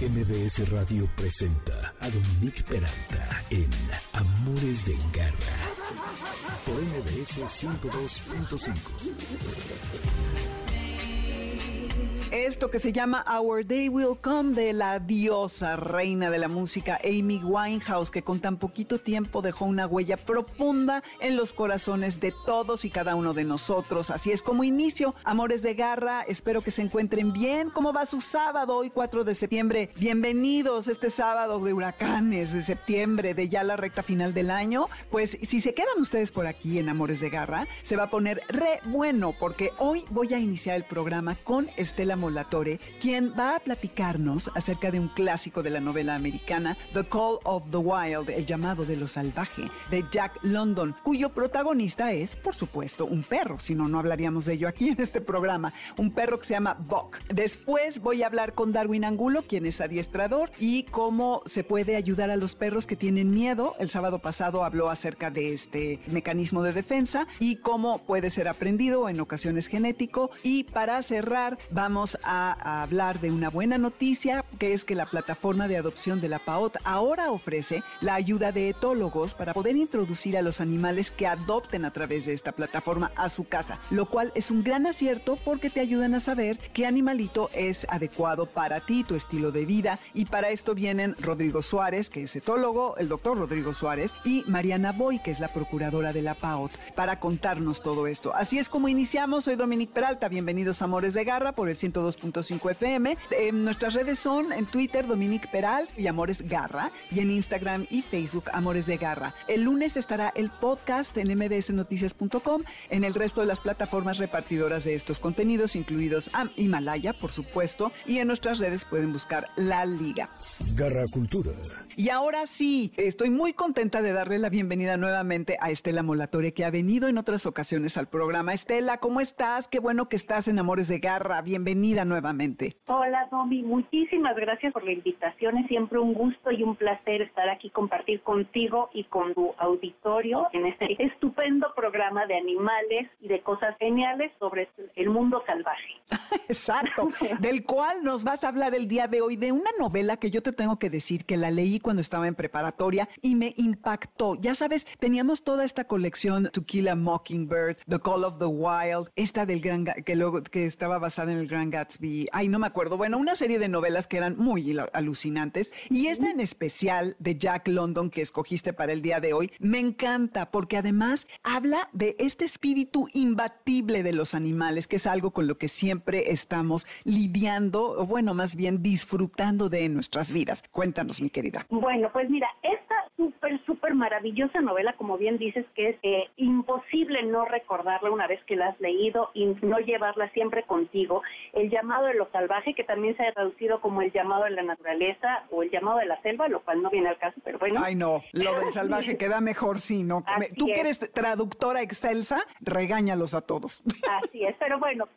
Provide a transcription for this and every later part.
MBS Radio presenta a Dominique Peralta en Amores de Garra por MBS 102.5 esto que se llama Our Day Will Come de la diosa reina de la música Amy Winehouse, que con tan poquito tiempo dejó una huella profunda en los corazones de todos y cada uno de nosotros. Así es como inicio, Amores de Garra, espero que se encuentren bien. ¿Cómo va su sábado hoy 4 de septiembre? Bienvenidos este sábado de huracanes de septiembre, de ya la recta final del año. Pues si se quedan ustedes por aquí en Amores de Garra, se va a poner re bueno porque hoy voy a iniciar el programa con Estela Molatore, quien va a platicarnos acerca de un clásico de la novela americana, The Call of the Wild, El llamado de lo salvaje, de Jack London, cuyo protagonista es, por supuesto, un perro, si no, no hablaríamos de ello aquí en este programa, un perro que se llama Buck. Después voy a hablar con Darwin Angulo, quien es adiestrador, y cómo se puede ayudar a los perros que tienen miedo. El sábado pasado habló acerca de este mecanismo de defensa y cómo puede ser aprendido, en ocasiones genético. Y para cerrar, vamos a, hablar de una buena noticia, que es que la plataforma de adopción de la PAOT ahora ofrece la ayuda de etólogos para poder introducir a los animales que adopten a través de esta plataforma a su casa, lo cual es un gran acierto porque te ayudan a saber qué animalito es adecuado para ti, tu estilo de vida. Y para esto vienen Rodrigo Suárez, que es etólogo, el doctor Rodrigo Suárez, y Mariana Boy, que es la procuradora de la PAOT, para contarnos todo esto. Así es como iniciamos. Soy Dominique Peralta. Bienvenidos a Amores de Garra por el 100 2.5 FM. En nuestras redes son en Twitter Dominique Peral y Amores Garra y en Instagram y Facebook Amores de Garra. El lunes estará el podcast en mbsnoticias.com, en el resto de las plataformas repartidoras de estos contenidos, incluidos Himalaya, por supuesto, y en nuestras redes pueden buscar La Liga. Garra Cultura. Y ahora sí, estoy muy contenta de darle la bienvenida nuevamente a Estela Molatore, que ha venido en otras ocasiones al programa. Estela, ¿cómo estás? Qué bueno que estás en Amores de Garra. Bienvenida nuevamente. Hola, Domi. Muchísimas gracias por la invitación. Es siempre un gusto y un placer estar aquí, compartir contigo y con tu auditorio en este estupendo programa de animales y de cosas geniales sobre el mundo salvaje. Exacto, del cual nos vas a hablar el día de hoy, de una novela que yo te tengo que decir que la leí cuando estaba en preparatoria y me impactó. Ya sabes, teníamos toda esta colección To Kill a Mockingbird, The Call of the Wild, esta del gran que luego que estaba basada en el Gran Gatsby, ay, no me acuerdo, bueno, una serie de novelas que eran muy alucinantes y esta en especial de Jack London que escogiste para el día de hoy, me encanta porque además habla de este espíritu imbatible de los animales, que es algo con lo que siempre estamos lidiando, o bueno, más bien disfrutando de nuestras vidas. Cuéntanos, mi querida. Bueno, pues mira, esta súper, súper maravillosa novela, como bien dices, que es eh, imposible no recordarla una vez que la has leído y no llevarla siempre contigo, el llamado de lo salvaje, que también se ha traducido como el llamado de la naturaleza o el llamado de la selva, lo cual no viene al caso, pero bueno. Ay, no, lo del salvaje queda mejor, sí, ¿no? Tú que eres traductora excelsa, regáñalos a todos. Así es, pero bueno,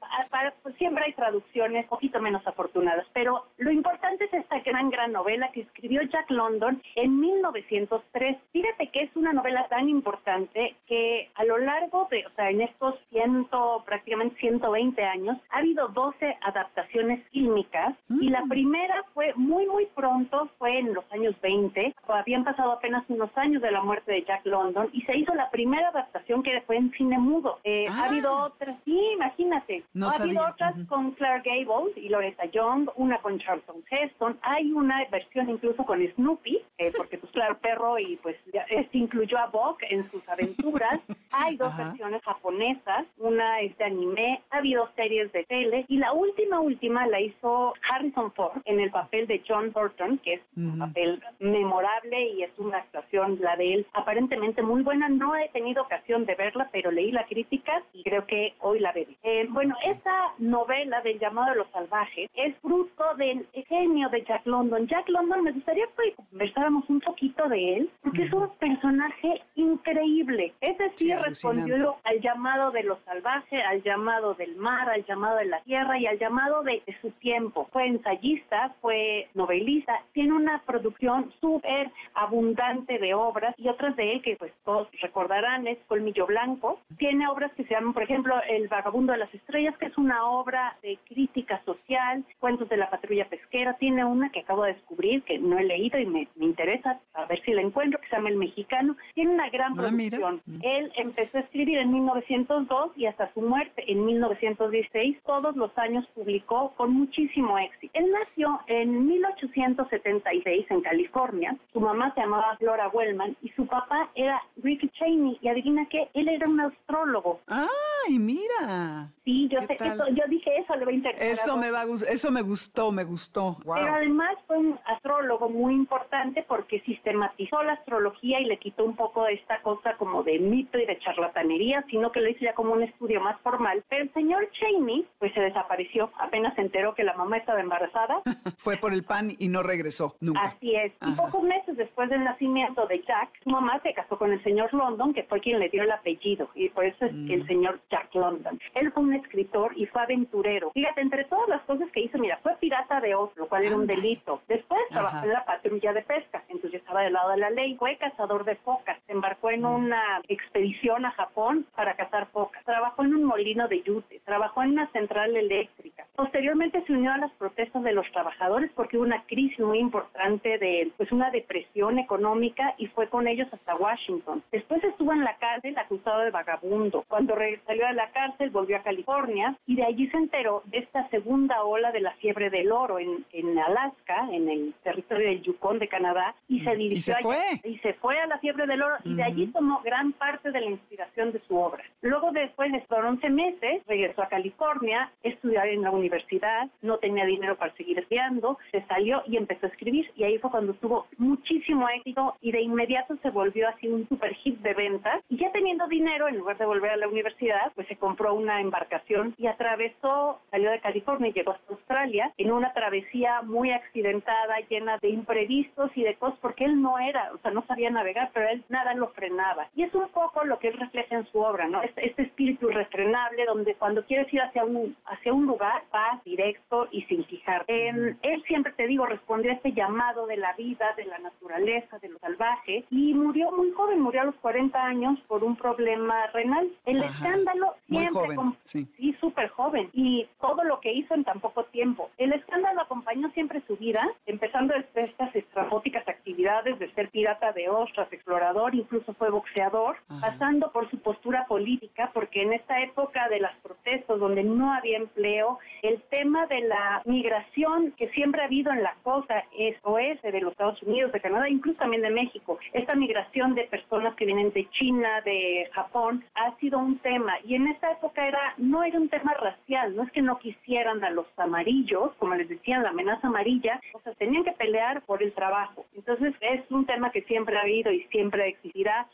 pues, siempre hay traducciones un poquito menos afortunadas, pero lo importante es esta gran, gran novela que escribió Jack London en 1903. Fíjate que es una novela tan importante que a lo largo de, o sea, en estos ciento, prácticamente 120 años, ha habido 12 adaptaciones fílmicas y la mm. primera fue muy, muy pronto, fue en los años 20, habían pasado apenas unos años de la muerte de Jack London y se hizo la primera adaptación que fue en cine mudo. Eh, ha habido ah. otras, sí, imagínate, ha habido otras con Claire Gable y Loretta Young, una con Charlton Heston, hay una versión incluso con Snoopy, eh, porque pues claro, perro y pues este incluyó a Buck en sus aventuras, hay dos versiones japonesas, una es de anime, ha habido series de tele y la última, última la hizo Harrison Ford en el papel de John Thornton, que es un papel memorable y es una actuación, la de él, aparentemente muy buena. No he tenido ocasión de verla, pero leí la crítica y creo que hoy la veré. Eh, bueno, esta novela del llamado de los salvajes es fruto del genio de Jack London. Jack London, me gustaría que conversáramos un poquito de él, porque es personaje increíble increíble. Es decir, respondió al llamado de lo salvaje, al llamado del mar, al llamado de la tierra y al llamado de, su tiempo. Fue ensayista, fue novelista, tiene una producción súper abundante de obras y otras de él que pues todos recordarán es Colmillo Blanco. Tiene obras que se llaman, por ejemplo, El vagabundo de las estrellas, que es una obra de crítica social, cuentos de la patrulla pesquera. Tiene una que acabo de descubrir que no he leído y me, interesa a ver si la encuentro, que se llama El Mexicano. Tiene una gran ah, producción. Mm. Él empezó a escribir en 1902 y hasta su muerte en 1916, todos los años publicó con muchísimo éxito. Él nació en 1876 en California. Su mamá se llamaba Flora Wellman y su papá era Ricky Cheney. Y adivina qué, él era un astrólogo. ¡Ay, mira! Sí, yo, sé, eso, yo dije eso, le va a interesar. Eso me, va, eso me gustó, me gustó. Pero además fue un astrólogo muy importante porque sistematizó la astrología y le quitó un poco de esta cosa como de mito y de charlatanería, sino que lo hizo ya como un estudio más formal. Pero el señor Cheney, pues se desapareció, apenas se enteró que la mamá estaba embarazada. fue por el pan y no regresó nunca. Así es. Y pocos meses después del nacimiento de Jack, su mamá se casó con el señor London, que fue quien le dio el apellido, y por eso es que el mm. señor Jack London. Él fue un escritor y fue aventurero. Fíjate, entre todas las cosas que hizo, mira, fue pirata de Oz, lo cual era un delito. Después trabajó en la patrulla de pesca, entonces estaba del lado de la ley. Fue cazador de focas, se embarcó en mm. una expedición a Japón para cazar focas. Trabajó en un molino de yute, trabajó en una central eléctrica. Posteriormente se unió a las protestas de los trabajadores porque hubo una crisis muy importante de pues una depresión económica y fue con ellos hasta Washington. Después estuvo en la cárcel acusado de vagabundo. Cuando salió de la cárcel volvió a California y de allí se enteró de esta segunda ola de la fiebre del oro en, en Alaska, en el territorio del Yukon de Canadá y se dirigió ¿Y se fue? y se fue a la fiebre del oro y de allí tomó gran parte de la inspiración de su obra. Luego después de 11 meses regresó a California, estudiar en la universidad, no tenía dinero para seguir estudiando, se salió y empezó a escribir y ahí fue cuando tuvo muchísimo éxito y de inmediato se volvió así un super hit de ventas y ya teniendo dinero en lugar de volver a la universidad pues se compró una embarcación y atravesó, salió de California y llegó hasta Australia en una travesía muy accidentada llena de imprevistos y de cosas porque él no era, o sea no sabía navegar pero él nada lo frenaba y es un poco lo que él refleja en su obra, ¿no? Este, este espíritu irrefrenable donde cuando quieres ir hacia un, hacia un lugar vas directo y sin fijar. él siempre, te digo, respondió a este llamado de la vida, de la naturaleza, de lo salvaje, y murió muy joven, murió a los 40 años por un problema renal. El escándalo siempre... sí, sí súper joven. Y todo lo que hizo en tan poco tiempo. El escándalo acompañó siempre su vida, empezando desde estas estrafóticas actividades de ser pirata de ostras, explorador, incluso fue boxeador, pasando por su postura política, porque en esta época de las protestas donde no había empleo, el tema de la migración que siempre ha habido en la costa es oeste de los Estados Unidos, de Canadá, incluso también de México, esta migración de personas que vienen de China, de Japón, ha sido un tema. Y en esta época era no era un tema racial, no es que no quisieran a los amarillos, como les decían, la amenaza amarilla, o sea, tenían que pelear por el trabajo. Entonces es un tema que siempre ha habido y siempre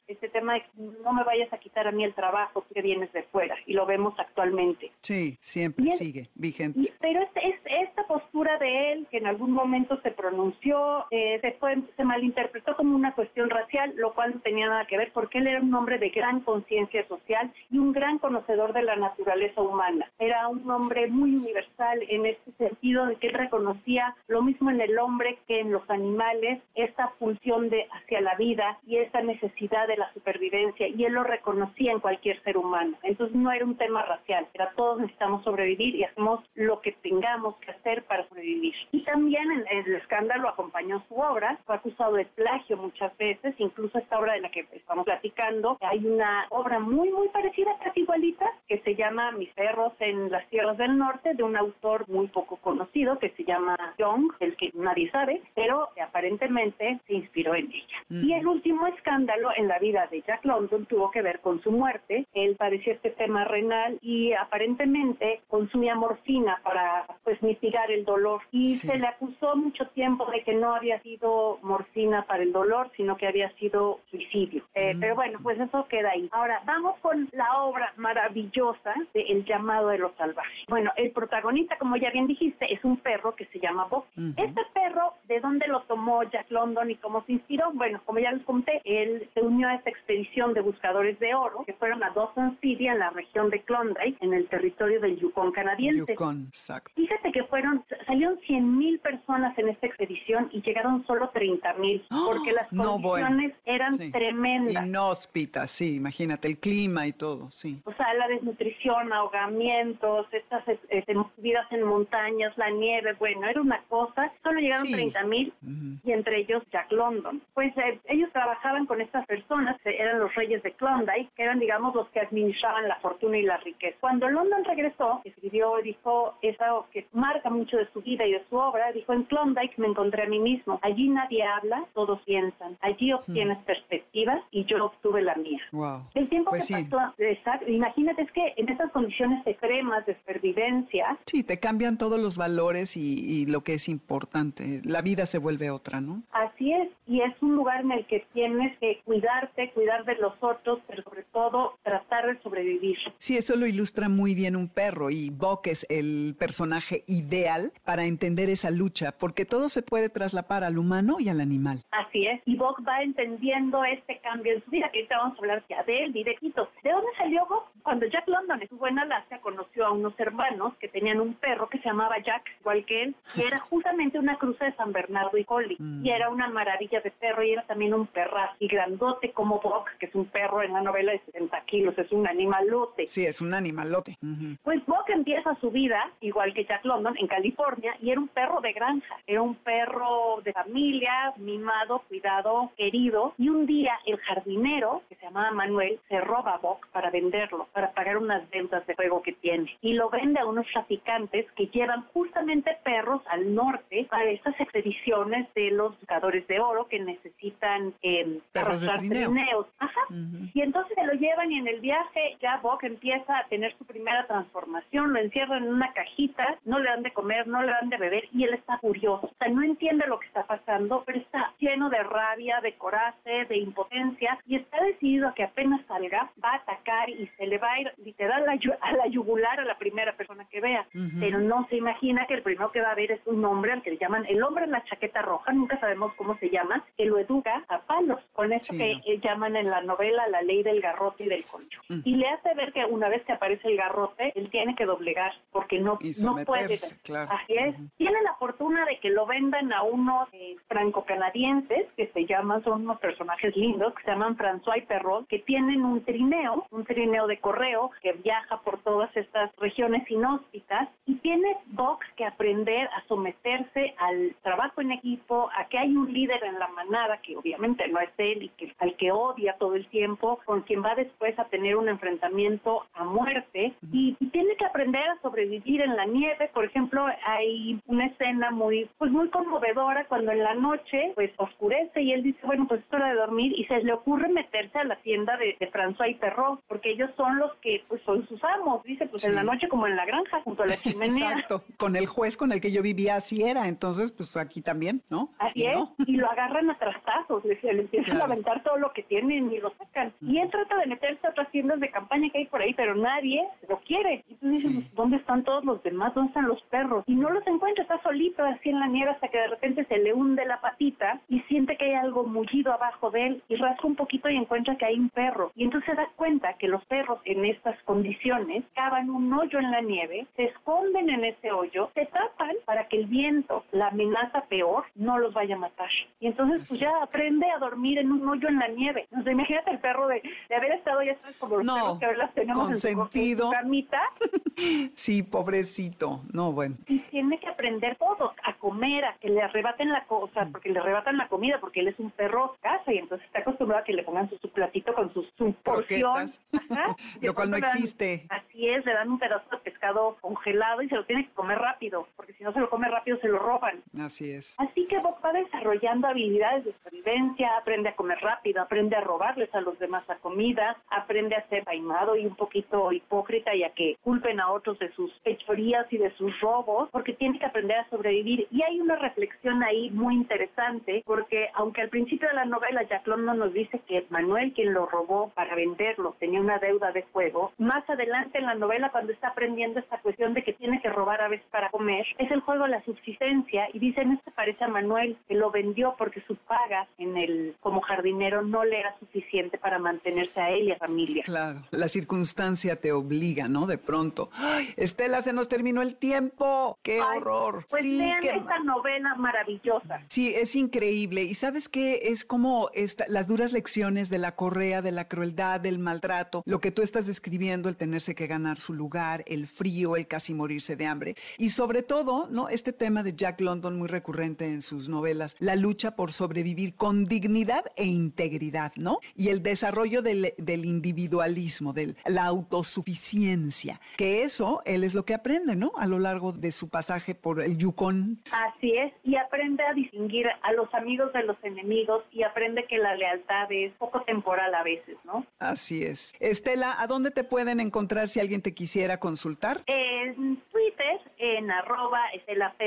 este tema de no me vayas a quitar a mí el trabajo que vienes de fuera, y lo vemos actualmente. Sí, siempre sigue vigente. pero es, esta postura de él, que en algún momento se pronunció, eh, se, se malinterpretó como una cuestión racial, lo cual no tenía nada que ver, porque él era un hombre de gran conciencia social y un gran conocedor de la naturaleza humana. Era un hombre muy universal en este sentido de que él reconocía lo mismo en el hombre que en los animales, esta función de hacia la vida y esa necesidad de la supervivencia, y él lo reconocía en cualquier ser humano. Entonces no era un tema racial, era todos necesitamos sobrevivir y hacemos lo que tengamos que hacer para sobrevivir. Y también en el escándalo acompañó su obra, fue acusado de plagio muchas veces, incluso esta obra de la que estamos platicando, hay una obra muy muy parecida, casi igualita, que se llama Mis perros en las tierras del norte, de un autor muy poco conocido que se llama Young, el que nadie sabe, pero aparentemente se inspiró en ella. Y el último escándalo en la vida de Jack London tuvo que ver con su muerte. Él padeció este tema renal y aparentemente consumía morfina para pues mitigar el dolor y se le acusó mucho tiempo de que no había sido morfina para el dolor, sino que había sido suicidio. Eh, pero bueno, pues eso queda ahí. Ahora, vamos con la obra maravillosa de El llamado de los salvajes. Bueno, el protagonista, como ya bien dijiste, es un perro que se llama Bob. Este perro, ¿de dónde lo tomó? Jack London y cómo se inspiró. Bueno, como ya les conté, él se unió a esta expedición de buscadores de oro que fueron a Dawson City en la región de Klondike, en el territorio del Yukon canadiense. Yukon, exacto. Fíjate que fueron, salieron 100 mil personas en esta expedición y llegaron solo 30 mil, porque las No, bueno. condiciones eran Sí. tremendas. Inhóspita, sí, imagínate, el clima y todo, sí. O sea, la desnutrición, ahogamientos, estas este, subidas en montañas, la nieve, bueno, era una cosa. Solo llegaron Sí. 30 mil Ujú. y entre ellos Jack London. Pues eh, ellos trabajaban con estas personas, eh, eran los reyes de Klondike, que eran, digamos, los que administraban la fortuna y la riqueza. Cuando London regresó, escribió, dijo eso que marca mucho de su vida y de su obra, dijo, en Klondike me encontré a mí mismo. Allí nadie habla, todos piensan. Allí obtienes perspectivas y yo obtuve la mía. Wow. El tiempo Pues que sí. pasó, exacto, imagínate, es que en estas condiciones extremas de supervivencia, Sí, te cambian todos los valores y, y lo que es importante. La vida se vuelve otra, ¿no? así es, y es un lugar en el que tienes que cuidarte, cuidar de los otros, pero sobre todo tratar de sobrevivir. Sí, eso lo ilustra muy bien un perro y Buck es el personaje ideal para entender esa lucha, porque todo se puede traslapar al humano y al animal. Así es, y Bob va entendiendo este cambio en su vida, que ahorita vamos a hablar ya de él directito. ¿De dónde salió Bob? Cuando Jack London estuvo en Alaska, conoció a unos hermanos que tenían un perro que se llamaba Jack, igual que él, y era justamente una cruza de San Bernardo y Collie, Mm. y era una maravilla de perro, y era también un perrazo, y grandote como Bob, que es un perro en la novela de 70 kilos, es un animalote. Sí, es un animalote. Pues Buck empieza su vida, igual que Jack London, en California, y era un perro de granja. Era un perro de familia, mimado, cuidado, querido. Y un día el jardinero, que se llamaba Manuel, se roba a para venderlo, para pagar unas deudas de juego que tiene. Y lo vende a unos traficantes que llevan justamente perros al norte para estas expediciones de los buscadores de oro que necesitan eh, Perros de arrastrar trineo. trineos. Ajá. Ujú. Y entonces se lo llevan y en el viaje ya Buck empieza a tener su primera transformación, lo encierran en una cajita, no le dan de comer, no le dan de beber y él está furioso. O sea, no entiende lo que está pasando, pero está lleno de rabia, de coraje, de impotencia y está decidido a que apenas salga va a atacar y se le va a ir literal a la, yugular a la primera persona que vea. Ujú. Pero no se imagina que el primero que va a ver es un hombre al que le llaman el hombre en la chaqueta roja, nunca sabemos cómo se llama, que lo educa a palos, con Sí, que eh, llaman en la novela la ley del garrote y del concho. Mm. Y le hace ver que una vez que aparece el garrote, él tiene que doblegar, porque no, Y no puede. claro. Así es. Ujú. Tiene la fortuna de que lo vendan a unos eh, franco-canadienses, que se llaman, son unos personajes lindos, que se llaman François y Perrault, que tienen un trineo, un trineo de correo, que viaja por todas estas regiones inhóspitas, y tiene Vox que aprender a someterse al trabajo en equipo, a que hay un líder en la manada, que obviamente no es él, y que al que odia todo el tiempo, con quien va después a tener un enfrentamiento a muerte, y, y tiene que aprender a sobrevivir en la nieve. Por ejemplo, hay una escena muy, pues muy conmovedora cuando en la noche, pues oscurece y él dice, bueno, pues es hora de dormir, y se le ocurre meterse a la tienda de, de François y Perrault, porque ellos son los que, pues son sus amos, dice, pues en la noche como en la granja, junto a la chimenea. Exacto. Con el juez con el que yo vivía así era, entonces pues aquí también, ¿no? Así Y es, no. y lo agarran a trastazos, le, le empiezan Claro. a aventar todo lo que tienen y lo sacan. Y él trata de meterse a otras tiendas de campaña que hay por ahí, pero nadie lo quiere. Y dices, Sí. pues, ¿dónde están todos los demás? ¿Dónde están los perros? Y no los encuentra, está solito así en la nieve hasta que de repente se le hunde la patita y siente que hay algo mullido abajo de él y rasca un poquito y encuentra que hay un perro. Y entonces se da cuenta que los perros en estas condiciones cavan un hoyo en la nieve, se esconden en ese hoyo, se tapan para que el viento, la amenaza peor, no los vaya a matar. Y entonces pues ya aprende a dormir en un hoyo en la nieve. Sea, imagínate el perro de, de haber estado ya sabes como los No, perros que ahora las tenemos en su, en su consentido. camita Sí, pobrecito. No, bueno. y tiene que aprender todo, a comer, a que le arrebaten la cosa, Mm. porque le arrebatan la comida, porque él es un perro casa y entonces está acostumbrado a que le pongan su, su platito con su, su porción. Ajá. Lo cual no dan- existe. Así es, le dan un pedazo de pescado congelado y se lo tiene que comer rápido, porque si no se lo come rápido se lo roban. Así es. Así que Bob va desarrollando habilidades de supervivencia, aprende a comer rápido, aprende a robarles a los demás la comida, aprende a ser taimado y un poquito hipócrita y a que culpen a otros de sus fechorías y de sus robos, porque tiene que aprender a sobrevivir. Y hay una reflexión ahí muy interesante, porque aunque al principio de la novela Jack London nos dice que Manuel, quien lo robó para venderlo, tenía una deuda de juego, más adelante en la novela, cuando está aprendiendo esta cuestión de que tiene que robar a veces para comer, es el juego de la subsistencia y dicen, este parece a Manuel, que lo vendió porque su paga en el como jardinero no le era suficiente para mantenerse a él y a familia. Claro, la circunstancia te obliga, ¿no? De pronto. ¡Ay, Estela, se nos terminó el tiempo! ¡Qué horror! Pues sí, vean qué esta novela maravillosa. Sí, es increíble. Y sabes qué? Es como esta, las duras lecciones de la correa, de la crueldad, del maltrato, lo que tú estás describiendo, el tenerse que ganar su lugar, el frío, el casi morirse de hambre. Y sobre todo, ¿no? Este tema de Jack London, muy recurrente en sus novelas, la lucha por sobrevivir con dignidad e integridad, ¿no? Y el desarrollo del, del individualismo, de la autosuficiencia, que eso él es lo que aprende, ¿no? A lo largo de su pasaje por el Yukon. Así es, y aprende a distinguir a los amigos de los enemigos y aprende que la lealtad es poco temporal a veces, ¿no? Así es. Estela, ¿a dónde te pueden encontrar si alguien te quisiera consultar? En Twitter, en arroba.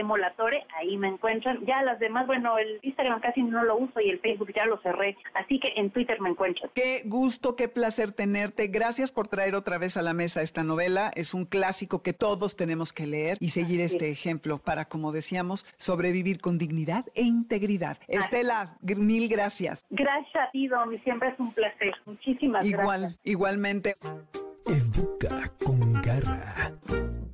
Molatore, ahí me encuentran. Ya las demás, bueno, el Instagram casi no lo uso y el Facebook ya lo cerré, así que en Twitter me encuentran. Qué gusto, qué placer tenerte. Gracias por traer otra vez a la mesa esta novela. Es un clásico que todos tenemos que leer y seguir Así este ejemplo para, como decíamos, sobrevivir con dignidad e integridad. Estela, mil gracias. Gracias a ti, Domi, siempre es un placer. Muchísimas Igual, gracias. igualmente. Educa con garra.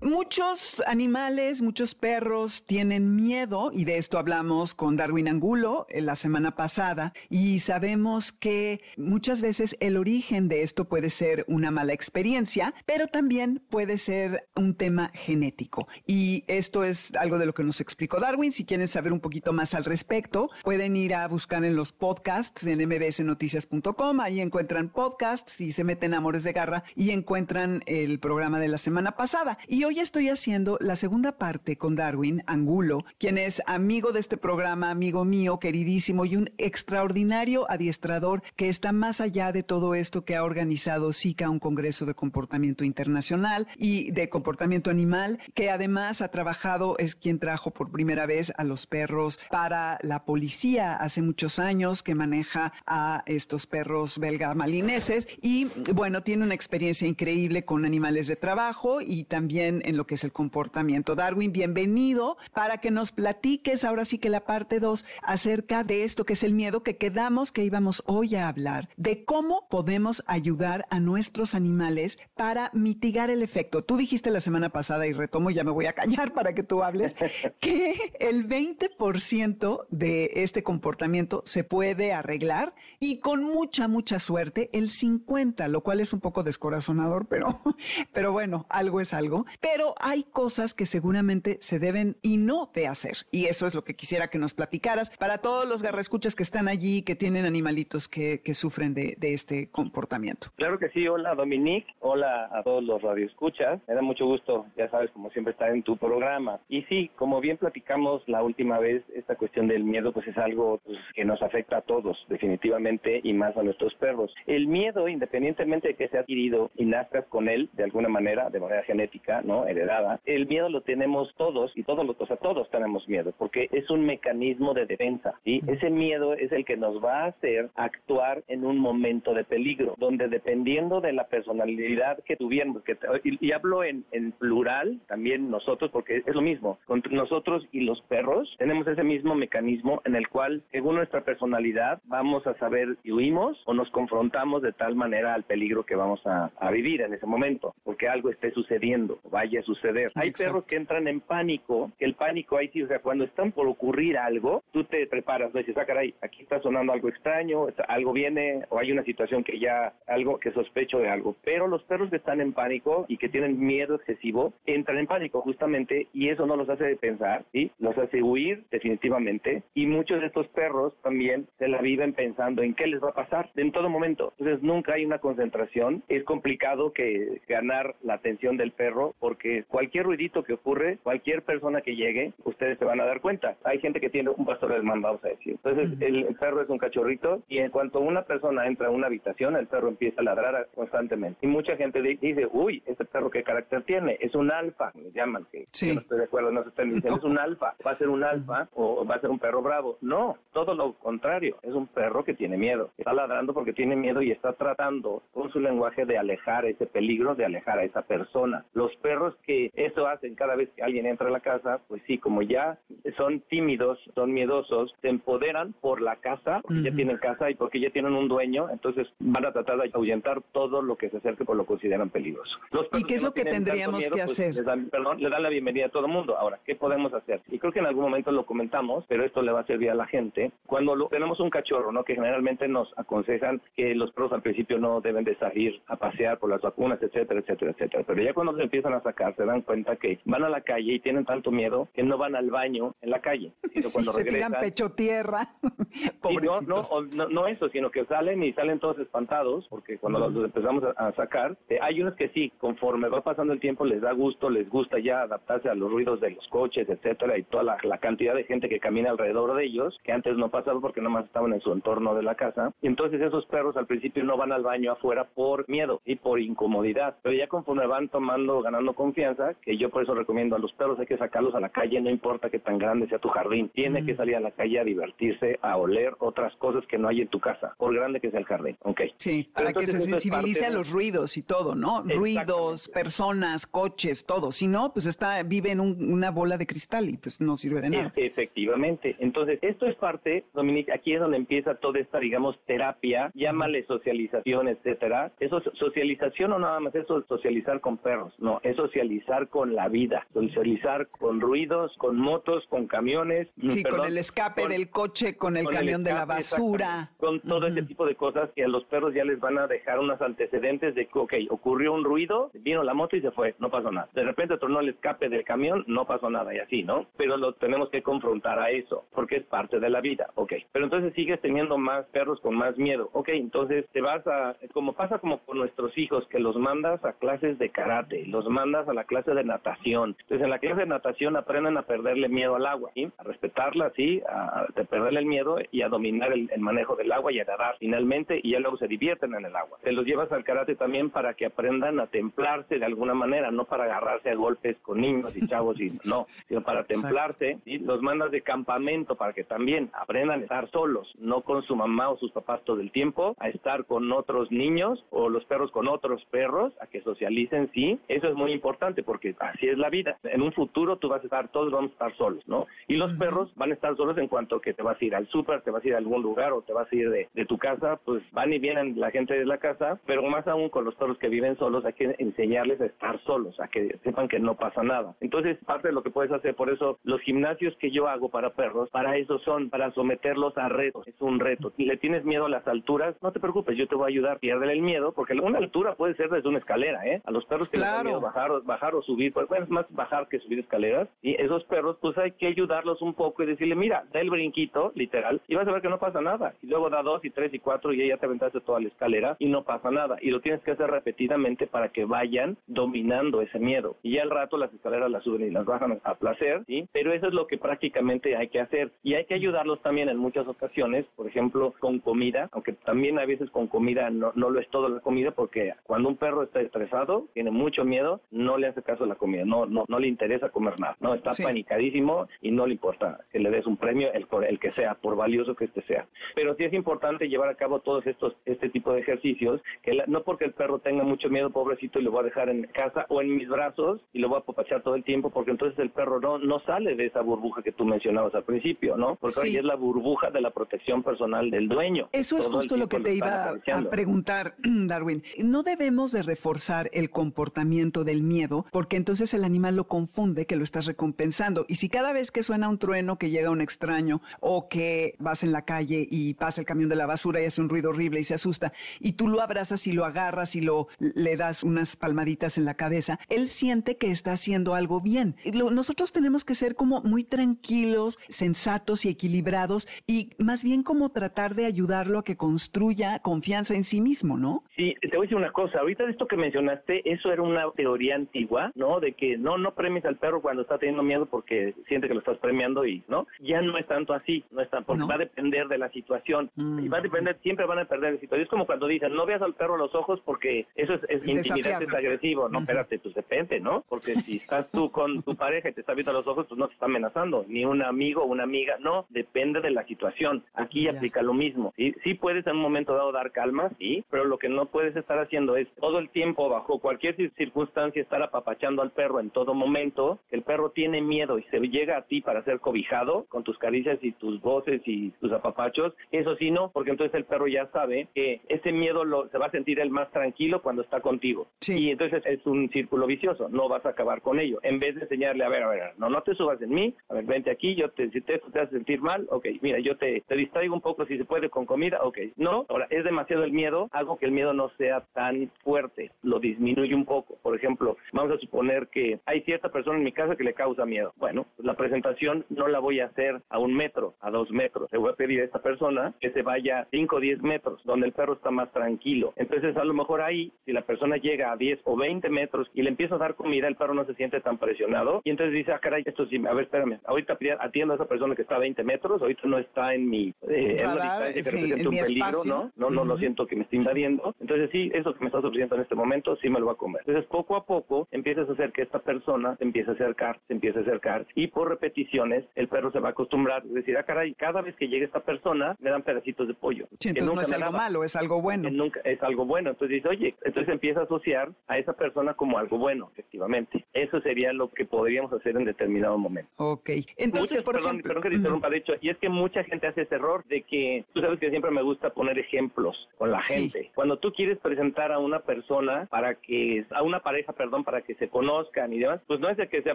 Muchos animales, muchos perros tienen miedo y de esto hablamos con Darwin Angulo eh, la semana pasada y sabemos que muchas veces el origen de esto puede ser una mala experiencia, pero también puede ser un tema genético. Y esto es algo de lo que nos explicó Darwin. Si quieren saber un poquito más al respecto, pueden ir a buscar en los podcasts en mbsnoticias.com. Ahí encuentran podcasts y se meten Amores de Garra y encuentran el programa de la semana pasada. Y hoy estoy haciendo la segunda parte con Darwin Angulo, quien es amigo de este programa, amigo mío, queridísimo y un extraordinario adiestrador que está más allá de todo esto que ha organizado SICA, un Congreso de Comportamiento Internacional y de Comportamiento Animal, que además ha trabajado, es quien trajo por primera vez a los perros para la policía hace muchos años, que maneja a estos perros belga malineses y bueno, tiene una experiencia increíble con animales de trabajo y también en lo que es el comportamiento. Darwin, bienvenido para que nos platiques ahora sí que la parte 2 acerca de esto que es el miedo que quedamos que íbamos hoy a hablar, de cómo podemos ayudar a nuestros animales para mitigar el efecto. Tú dijiste la semana pasada y retomo, ya me voy a callar para que tú hables, que el 20% de este comportamiento se puede arreglar y con mucha, mucha suerte el 50%, lo cual es un poco descorazonador, pero, pero bueno, algo es algo. Pero hay cosas que seguramente se deben y no de hacer. Y eso es lo que quisiera que nos platicaras para todos los garrescuchas que están allí, que tienen animalitos que, sufren de, de este comportamiento. Claro que sí, hola Dominique, hola a todos los radioescuchas, me da mucho gusto, ya sabes, como siempre estar en tu programa. Y sí, como bien platicamos la última vez, esta cuestión del miedo pues es algo pues, que nos afecta a todos, definitivamente, y más a nuestros perros. El miedo, independientemente de que sea adquirido y nazcas con él de alguna manera, de manera genética, ¿no? Heredada, el miedo lo tenemos todos y todos, los, o sea, todos tenemos miedo, porque es un mecanismo de defensa, ¿sí? Ese miedo es el que nos va a hacer actuar en un momento de peligro, donde dependiendo de la personalidad que tuviéramos, que, y, y hablo en, en plural, también nosotros, porque es lo mismo, con nosotros y los perros tenemos ese mismo mecanismo en el cual, según nuestra personalidad, vamos a saber si huimos o nos confrontamos de tal manera al peligro que vamos a, a vivir en ese momento, porque algo esté sucediendo, vaya a suceder. Hay Exacto. perros que entran en pánico, que el pánico ahí sí, o sea, cuando están por ocurrir algo, tú te preparas, ¿no? dices, ah, caray, aquí está sonando algo extraño, algo viene, o hay una situación que ya, algo que sospecho de algo. Pero los perros que están en pánico y que tienen miedo excesivo, entran en pánico justamente, y eso no los hace pensar, ¿sí? Los hace huir definitivamente, y muchos de estos perros también se la viven pensando en qué les va a pasar en todo momento. Entonces nunca hay una concentración, es complicado que ganar la atención del perro, porque cualquier ruidito que ocurre, cualquier persona que llegue, ustedes se van a dar cuenta. Hay gente que tiene un pastor alemán, vamos a decir. Entonces, el, el perro es un cachorrito y en cuanto una persona entra a una habitación, el perro empieza a ladrar constantemente. Y mucha gente di- dice, uy, este perro qué carácter tiene, es un alfa, le llaman, que Sí. yo no estoy de acuerdo, no se están diciendo, es un alfa, va a ser un alfa o va a ser un perro bravo. No, todo lo contrario, es un perro que tiene miedo. Está ladrando porque tiene miedo y está tratando con su lenguaje de alejar ese peligro, de alejar a esa persona. Los perros que que eso hacen cada vez que alguien entra a la casa, pues sí, como ya son tímidos, son miedosos, se empoderan por la casa, porque ya tienen casa y porque ya tienen un dueño, entonces van a tratar de ahuyentar todo lo que se acerque por lo consideran peligroso. ¿Y qué es lo que tendríamos que pues, hacer? perdón, le dan la bienvenida a todo el mundo. Ahora, ¿qué podemos hacer? Y creo que en algún momento lo comentamos, pero esto le va a servir a la gente. Cuando lo, tenemos un cachorro, ¿no? Que generalmente nos aconsejan que los perros al principio no deben de salir a pasear por las vacunas, etcétera, etcétera, etcétera. Pero ya cuando se empiezan a sacar, se dan cuenta que van a la calle y tienen tanto miedo que no van al baño en la calle. Sino cuando se tiran pecho tierra. no, no, no, eso, sino que salen y salen todos espantados, porque cuando los, empezamos a, sacar, eh, hay unos que sí, conforme va pasando el tiempo, les da gusto, les gusta ya adaptarse a los ruidos de los coches, etcétera, y toda la, la cantidad de gente que camina alrededor de ellos, que antes no pasaba porque nomás estaban en su entorno de la casa. Y entonces esos perros al principio no van al baño afuera por miedo y por incomodidad, pero ya conforme van tomando, ganando confianza, que yo por eso recomiendo a los perros hay que sacarlos a la calle, no importa que tan grande sea tu jardín, tiene que salir a la calle a divertirse, a oler otras cosas que no hay en tu casa, por grande que sea el jardín, ¿ok? Sí, para que se sensibilice a los ruidos y todo, ¿no? Ruidos, personas, coches, todo. Si no, pues está, vive en una bola de cristal y pues no sirve de nada. Efectivamente. Entonces, esto es parte, Dominique, aquí es donde empieza toda esta, digamos, terapia, llámale socialización, etcétera. Eso socialización o nada más eso socializar con perros, no, es socializar con la vida, socializar con ruidos, con motos, con camiones. Sí, con el escape del coche, con el camión de la basura. Con todo ese tipo de cosas que a los perros ya les van a dejar unos antecedentes de que, ok, ocurrió un ruido, vino la moto y se fue, no pasó nada. De repente tornó el escape del camión, no pasó nada y así, ¿no? Pero lo tenemos que confrontar a eso, porque es parte de la vida, ok. Pero entonces sigues teniendo más perros con más miedo, ok, entonces te vas a, como pasa como con nuestros hijos, que los mandas a clases de karate, los mandas a la clase de natación. Entonces en la clase de natación aprenden a perderle miedo al agua, ¿sí? A respetarla, ¿sí? A, perderle el miedo y a dominar el, manejo del agua y a nadar finalmente y ya luego se divierten en el agua. Te los llevas al karate también para que aprendan a templarse de alguna manera, no para agarrarse a golpes con niños y chavos y no, sino para templarse. y Los mandas de campamento para que también aprendan a estar solos, no con su mamá o sus papás todo el tiempo, a estar con otros niños o los perros con otros perros, a que socialicen, sí. Eso es muy importante porque así es la vida. En un futuro tú vas a estar, todos vamos a estar solos, ¿no? Y los perros van a estar solos en cuanto que te vas a ir al súper, te vas a ir a algún lugar o te vas a ir de, de tu casa, pues van y vienen la gente de la casa, pero más aún con los perros que viven solos hay que enseñarles a estar solos, a que sepan que no pasa nada. Entonces, parte de lo que puedes hacer, por eso los gimnasios que yo hago para perros, para eso son, para someterlos a retos. Es un reto. Si le tienes miedo a las alturas, no te preocupes, yo te voy a ayudar, piérdele el miedo, porque una altura puede ser desde una escalera, ¿eh? A los perros que les da miedo bajar, bajar o subir, pues es más bajar que subir escaleras. Y esos perros, pues hay que ayudarlos un poco y decirle, mira, da el brinquito, literal, y vas a ver que no pasa nada. Y luego da dos y tres y cuatro y ya te aventaste toda la escalera y no pasa nada. Y lo tienes que hacer repetidamente para que vayan dominando ese miedo. Y ya al rato las escaleras las suben y las bajan a placer, ¿sí? Pero eso es lo que prácticamente hay que hacer. Y hay que ayudarlos también en muchas ocasiones, por ejemplo, con comida, aunque también a veces con comida no, no lo es todo la comida, porque cuando un perro está estresado, tiene mucho miedo, no le hace caso a la comida, no, no, no le interesa comer nada, no, está panicadísimo y no le importa que le des un premio, el, el que sea, por valioso que este sea. Pero sí es importante llevar a cabo todos estos, este tipo de ejercicios, que no porque el perro tenga mucho miedo, pobrecito, y lo voy a dejar en casa o en mis brazos y lo voy a apapachar todo el tiempo, porque entonces el perro no, no sale de esa burbuja que tú mencionabas al principio, ¿no? Porque ahí es la burbuja de la protección personal del dueño. Eso es justo lo que te iba a preguntar, Darwin. No debemos de reforzar el comportamiento del porque entonces el animal lo confunde que lo estás recompensando. Y si cada vez que suena un trueno, que llega un extraño, o que vas en la calle y pasa el camión de la basura y hace un ruido horrible y se asusta, y tú lo abrazas y lo agarras y lo le das unas palmaditas en la cabeza, él siente que está haciendo algo bien. nosotros tenemos que ser como muy tranquilos, sensatos y equilibrados y más bien como tratar de ayudarlo a que construya confianza en sí mismo, ¿no? Sí, te voy a decir una cosa, ahorita de esto que mencionaste, eso era una teoría antigua, ¿no? De que no, no premies al perro cuando está teniendo miedo porque siente que lo estás premiando y, ¿no? Ya no es tanto así, no es tan, porque va a depender de la situación mm. y va a depender, siempre van a depender de la situación. Es como cuando dicen, no veas al perro a los ojos porque eso es, es intimidante, es agresivo. No, espérate, pues depende, ¿no? Porque si estás tú con tu pareja y te está viendo a los ojos, pues no te está amenazando, ni un amigo o una amiga, no, depende de la situación. Aquí aplica lo mismo. ¿sí? sí puedes en un momento dado dar calma, sí, pero lo que no puedes estar haciendo es todo el tiempo bajo cualquier circunstancia estar apapachando al perro en todo momento, el perro tiene miedo y se llega a ti para ser cobijado con tus caricias y tus voces y tus apapachos, eso sí no, porque entonces el perro ya sabe que ese miedo lo, se va a sentir el más tranquilo cuando está contigo. Y entonces es un círculo vicioso, no vas a acabar con ello. En vez de enseñarle, a ver, a ver, no, no te subas en mí, a ver, vente aquí, yo te, si te, te hace sentir mal, ok, mira, yo te, te distraigo un poco si se puede con comida, ok. No, ahora es demasiado el miedo, hago que el miedo no sea tan fuerte, lo disminuye un poco. Por ejemplo, vamos a suponer que hay cierta persona en mi casa que le causa miedo. Bueno, pues la presentación no la voy a hacer a un metro, a dos metros. Le voy a pedir a esta persona que se vaya 5 o 10 metros, donde el perro está más tranquilo. Entonces, a lo mejor ahí, si la persona llega a 10 o 20 metros y le empieza a dar comida, el perro no se siente tan presionado. Y entonces dice, ah, caray, esto sí, a ver, espérame, ahorita atiendo a esa persona que está a 20 metros, ahorita no está en mi, eh, en la distancia que representa un peligro, ¿no? No, no, lo siento que me está invadiendo. Entonces, sí, eso que me estás ofreciendo en este momento, sí me lo va a comer. Entonces, poco a poco, empiezas a hacer que esta persona se empiece a acercar, se empiece a acercar, y por repeticiones, el perro se va a acostumbrar, es decir, ah, caray, cada vez que llegue esta persona, me dan pedacitos de pollo. Sí, entonces no es algo malo, es algo bueno. nunca, es algo bueno. Entonces dice, oye, entonces empieza a asociar a esa persona como algo bueno, efectivamente. Eso sería lo que podríamos hacer en determinado momento. Ok. Entonces, por perdón, ejemplo... Perdón que te interrumpa, de hecho, y es que mucha gente hace ese error de que, tú sabes que siempre me gusta poner ejemplos con la gente. Cuando tú quieres presentar a una persona para que, a una pareja, perdón, para que se conozcan y demás, pues no es de que sea,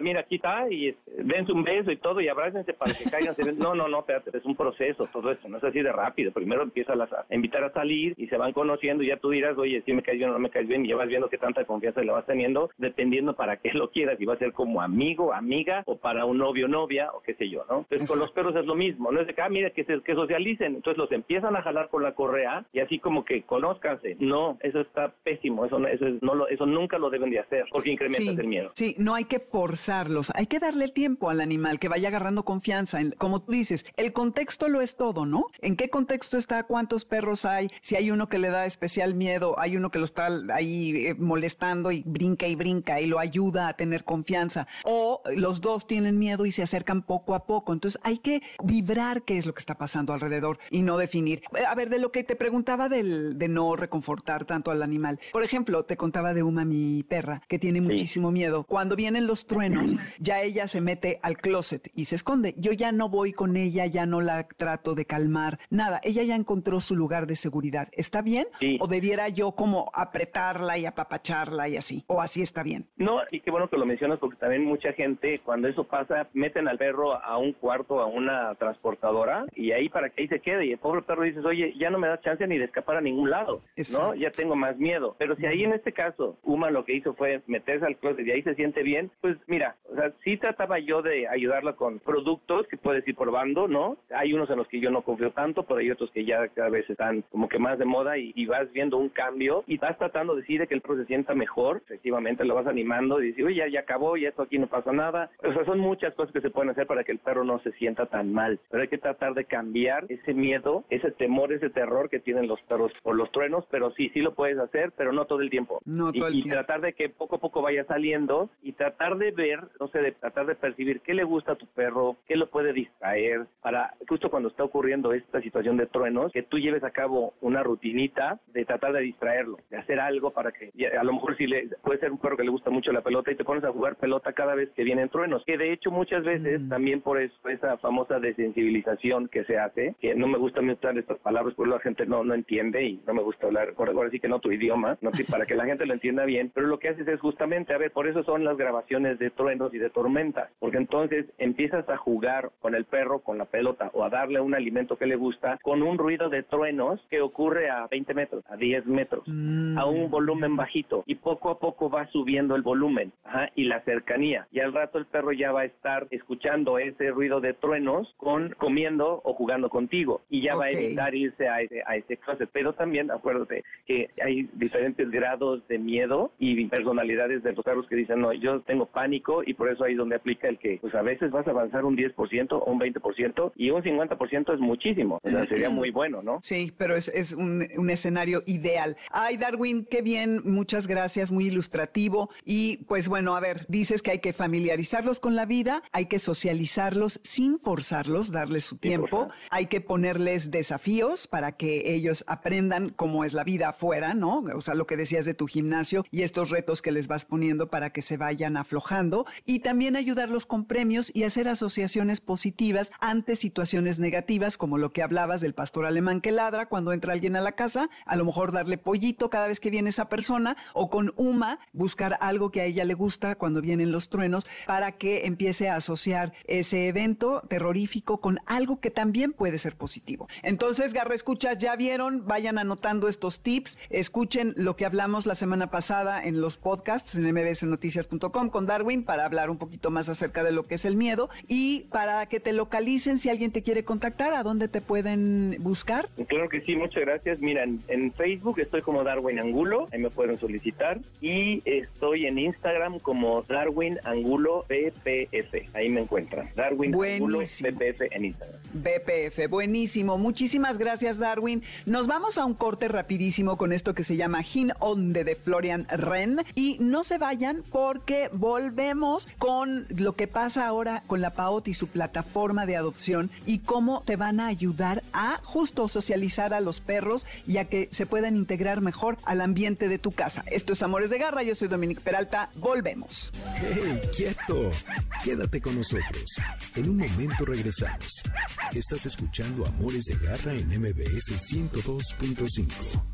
mira, aquí está y dense un beso y todo y abrácense para que caigan. no, no, no, espérate, es un proceso todo eso, no es así de rápido. Primero empieza a invitar a salir y se van conociendo y ya tú dirás, oye, si me caes bien o no me caes bien y ya vas viendo qué tanta confianza le vas teniendo, dependiendo para qué lo quieras, si va a ser como amigo, amiga o para un novio, novia o qué sé yo, ¿no? Entonces con los perros es lo mismo, no es de que, ah, mira, que, se, que socialicen, entonces los empiezan a jalar con la correa y así como que conózcanse. No, eso está pésimo, eso, eso, no lo, eso nunca lo deben de hacer porque incrementas el miedo. Sí, no hay que forzarlos, hay que darle tiempo al animal que vaya agarrando confianza. En, como tú dices, el contexto lo es todo, ¿no? ¿En qué contexto está? ¿Cuántos perros hay? Si hay uno que le da especial miedo, hay uno que lo está ahí eh, molestando y brinca y brinca y lo ayuda a tener confianza. O los dos tienen miedo y se acercan poco a poco. Entonces hay que vibrar qué es lo que está pasando alrededor y no definir. Eh, a ver, de lo que te preguntaba del, de no reconfortar tanto al animal. Por ejemplo, te contaba de Uma, mi perra, que tiene muchísimo miedo. Cuando vienen los truenos, ya ella se mete al closet y se esconde. Yo ya no voy con ella, ya no la trato de calmar, nada. Ella ya encontró su lugar de seguridad. ¿Está bien? ¿O debiera yo como apretarla y apapacharla y así? ¿O así está bien? No, y qué bueno que lo mencionas porque también mucha gente, cuando eso pasa, meten al perro a un cuarto, a una transportadora y ahí para que ahí se quede. Y el pobre perro dices, oye, ya no me da chance ni de escapar a ningún lado, ¿no? Ya tengo más miedo. Pero si ahí en este caso, Uma lo que hizo fue meterse al closet y ahí se siente bien, pues mira, o sea, sí trataba yo de ayudarla con productos que puedes ir probando, ¿no? Hay unos en los que yo no confío tanto, pero hay otros que ya cada vez están como que más de moda y, vas viendo un cambio y vas tratando de decir que el perro se sienta mejor, efectivamente lo vas animando y dices, oye, ya, ya acabó, ya esto aquí no pasa nada. O sea, son muchas cosas que se pueden hacer para que el perro no se sienta tan mal, pero hay que tratar de cambiar ese miedo, ese temor, ese terror que tienen los perros por los truenos, pero sí, sí lo puedes hacer, pero no todo el tiempo. No todo y, el y tratar de que poco a poco vaya saliendo y tratar de ver, no sé, de tratar de percibir qué le gusta a tu perro, qué lo puede distraer, para justo cuando está ocurriendo esta situación de truenos, que tú lleves a cabo una rutinita de tratar de distraerlo, de hacer algo para que, a lo mejor si le puede ser un perro que le gusta mucho la pelota y te pones a jugar pelota cada vez que vienen truenos, que de hecho muchas veces Mm. también por eso, esa famosa desensibilización que se hace, que no me gusta usar estas palabras porque la gente no, no entiende y no me gusta hablar, ahora, ahora sí que no tu idioma, no para que la gente lo entienda bien, pero lo que haces es justamente, a ver, por eso son las grabaciones de truenos y de tormentas, porque entonces empiezas a jugar con el perro, con la pelota o a darle un alimento que le gusta con un ruido de truenos que ocurre a 20 metros, a 10 metros, Mm. a un volumen bajito y poco a poco va subiendo el volumen ajá, y la cercanía y al rato el perro ya va a estar escuchando ese ruido de truenos con comiendo o jugando contigo y ya va a evitar irse a ese, a ese closet. Pero también acuérdate que hay diferentes grados de miedo y personalidades de los perros que dicen, no, yo tengo pánico y por eso ahí es donde aplica el que pues a veces vas a avanzar un 10% o un 20% y un 50% es muchísimo. O sea, sería muy bueno, ¿no? Sí, pero es, es un, un escenario ideal. Ay, Darwin, qué bien, muchas gracias, muy ilustrativo. Y pues bueno, a ver, dices que hay que familiarizarlos con la vida, hay que socializarlos sin forzarlos, darles su tiempo, hay que ponerles desafíos para que ellos aprendan cómo es la vida afuera, ¿no? O sea, lo que decías de tu gimnasio y estos retos que les poniendo para que se vayan aflojando y también ayudarlos con premios y hacer asociaciones positivas ante situaciones negativas, como lo que hablabas del pastor alemán que ladra cuando entra alguien a la casa, a lo mejor darle pollito cada vez que viene esa persona o con Uma buscar algo que a ella le gusta cuando vienen los truenos para que empiece a asociar ese evento terrorífico con algo que también puede ser positivo. Entonces, Garra Escuchas, ya vieron, vayan anotando estos tips, escuchen lo que hablamos la semana pasada en los podcasts en mbsnoticias.com con Darwin para hablar un poquito más acerca de lo que es el miedo y para que te localicen si alguien te quiere contactar, ¿a dónde te pueden buscar? Claro que sí, muchas gracias. Mira, en, Facebook estoy como Darwin Angulo, ahí me pueden solicitar y estoy en Instagram como Darwin Angulo BPF, ahí me encuentran. Darwin Angulo BPF en Instagram. BPF, buenísimo. Muchísimas gracias, Darwin. Nos vamos a un corte rapidísimo con esto que se llama Hin Onde de Florian Ren y no se vayan porque volvemos con lo que pasa ahora con la PAOT y su plataforma de adopción y cómo te van a ayudar a justo socializar a los perros y a que se puedan integrar mejor al ambiente de tu casa. Esto es Amores de Garra, yo soy Dominique Peralta, volvemos. ¡Hey, quieto! Quédate con nosotros. En un momento regresamos. Estás escuchando Amores de Garra en MBS 102.5.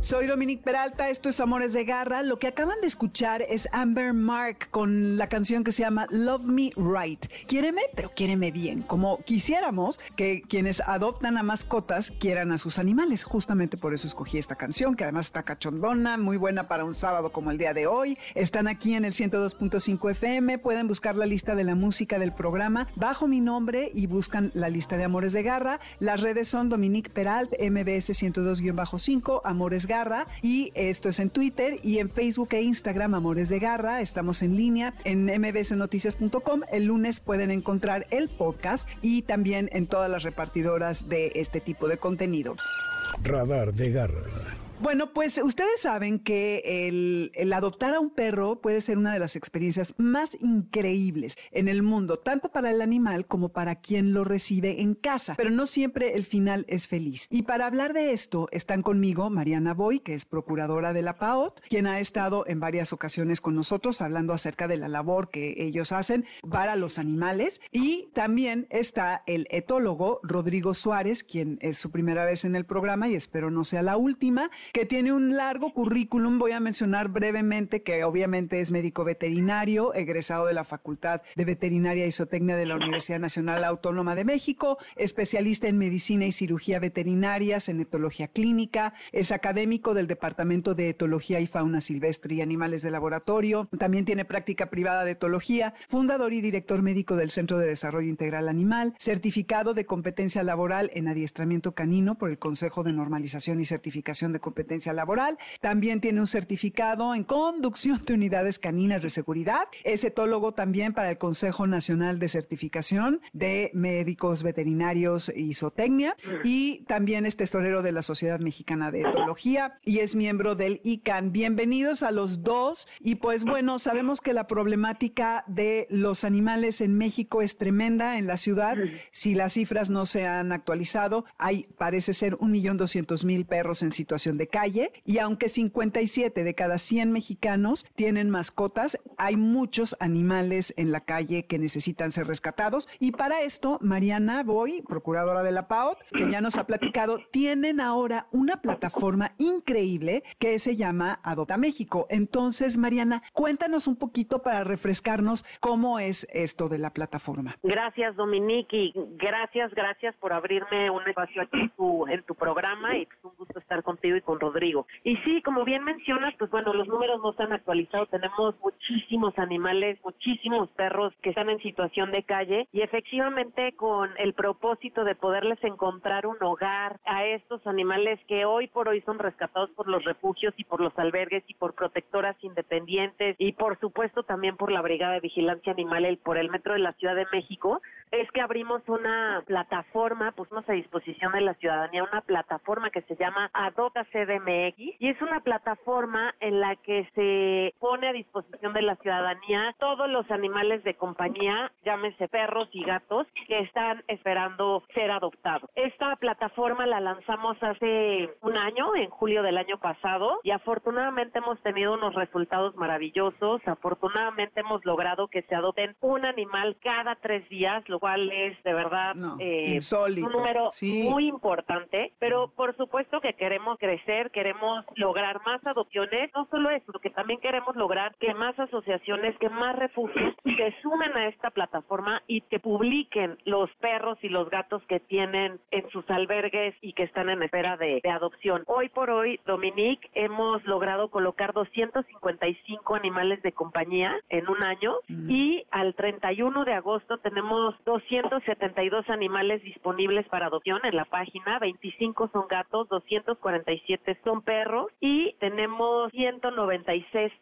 Soy Dominique Peralta, esto es Amores de Garra. Lo que acaban de escuchar es Amber Mark con la canción que se llama Love Me Right. Quiéreme, pero quiéreme bien, como quisiéramos que quienes adoptan a mascotas quieran a sus animales. Justamente por eso escogí esta canción, que además está cachondona, muy buena para un sábado como el día de hoy. Están aquí en el 102.5 FM, pueden buscar la lista de la música del programa bajo mi nombre y buscan la lista de Amores de Garra. Las redes son Dominique Peralt, MBS 102-5, Amores Garra y esto es en Twitter y en Facebook e Instagram Amores de Garra. Estamos en línea en mbsnoticias.com. El lunes pueden encontrar el podcast y también en todas las repartidoras de este tipo de contenido. Radar de Garra. Bueno, pues ustedes saben que el, adoptar a un perro puede ser una de las experiencias más increíbles en el mundo, tanto para el animal como para quien lo recibe en casa, pero no siempre el final es feliz. Y para hablar de esto están conmigo Mariana Boy, que es procuradora de la PAOT, quien ha estado en varias ocasiones con nosotros hablando acerca de la labor que ellos hacen para los animales. Y también está el etólogo Rodrigo Suárez, quien es su primera vez en el programa y espero no sea la última que tiene un largo currículum. Voy a mencionar brevemente que obviamente es médico veterinario, egresado de la Facultad de Veterinaria y Zootecnia de la Universidad Nacional Autónoma de México, especialista en medicina y cirugía veterinarias, en etología clínica, es académico del Departamento de Etología y Fauna Silvestre y Animales de Laboratorio, también tiene práctica privada de etología, fundador y director médico del Centro de Desarrollo Integral Animal, certificado de competencia laboral en adiestramiento canino por el Consejo de Normalización y Certificación de competencia laboral. También tiene un certificado en conducción de unidades caninas de seguridad. Es etólogo también para el Consejo Nacional de Certificación de Médicos Veterinarios y Zootecnia. Y también es tesorero de la Sociedad Mexicana de Etología y es miembro del ICANN. Bienvenidos a los dos. Y pues bueno, sabemos que la problemática de los animales en México es tremenda en la ciudad. Si las cifras no se han actualizado, hay parece ser un millón doscientos mil perros en situación de calle y aunque 57 de cada 100 mexicanos tienen mascotas, hay muchos animales en la calle que necesitan ser rescatados y para esto Mariana Boy, procuradora de la PAOT, que ya nos ha platicado, tienen ahora una plataforma increíble que se llama Adopta México. Entonces, Mariana, cuéntanos un poquito para refrescarnos cómo es esto de la plataforma. Gracias, Dominique, y gracias, gracias por abrirme un espacio aquí en tu, en tu programa y es un gusto estar contigo y con Rodrigo. Y sí, como bien mencionas, pues bueno, los números no están actualizados, tenemos muchísimos animales, muchísimos perros que están en situación de calle y efectivamente con el propósito de poderles encontrar un hogar a estos animales que hoy por hoy son rescatados por los refugios y por los albergues y por protectoras independientes y por supuesto también por la Brigada de Vigilancia Animal por el Metro de la Ciudad de México, es que abrimos una plataforma, pusimos a disposición de la ciudadanía una plataforma que se llama Adopta CDMX y es una plataforma en la que se pone a disposición de la ciudadanía todos los animales de compañía, llámese perros y gatos, que están esperando ser adoptados. Esta plataforma la lanzamos hace un año, en julio del año pasado, y afortunadamente hemos tenido unos resultados maravillosos. Afortunadamente hemos logrado que se adopten un animal cada tres días, lo cual es de verdad eh, un número muy importante. Pero por supuesto que queremos crecer, queremos lograr más adopciones. No solo eso, que también queremos lograr que más asociaciones, que más refugios se sumen a esta plataforma y que publiquen los perros y los gatos que tienen en sus albergues y que están en espera de, adopción. Hoy por hoy, Dominique, hemos logrado colocar 255 animales de compañía en un año mm. y al 31 de agosto tenemos 272 animales disponibles para adopción en la página, 25 son gatos, 247 son perros y tenemos 196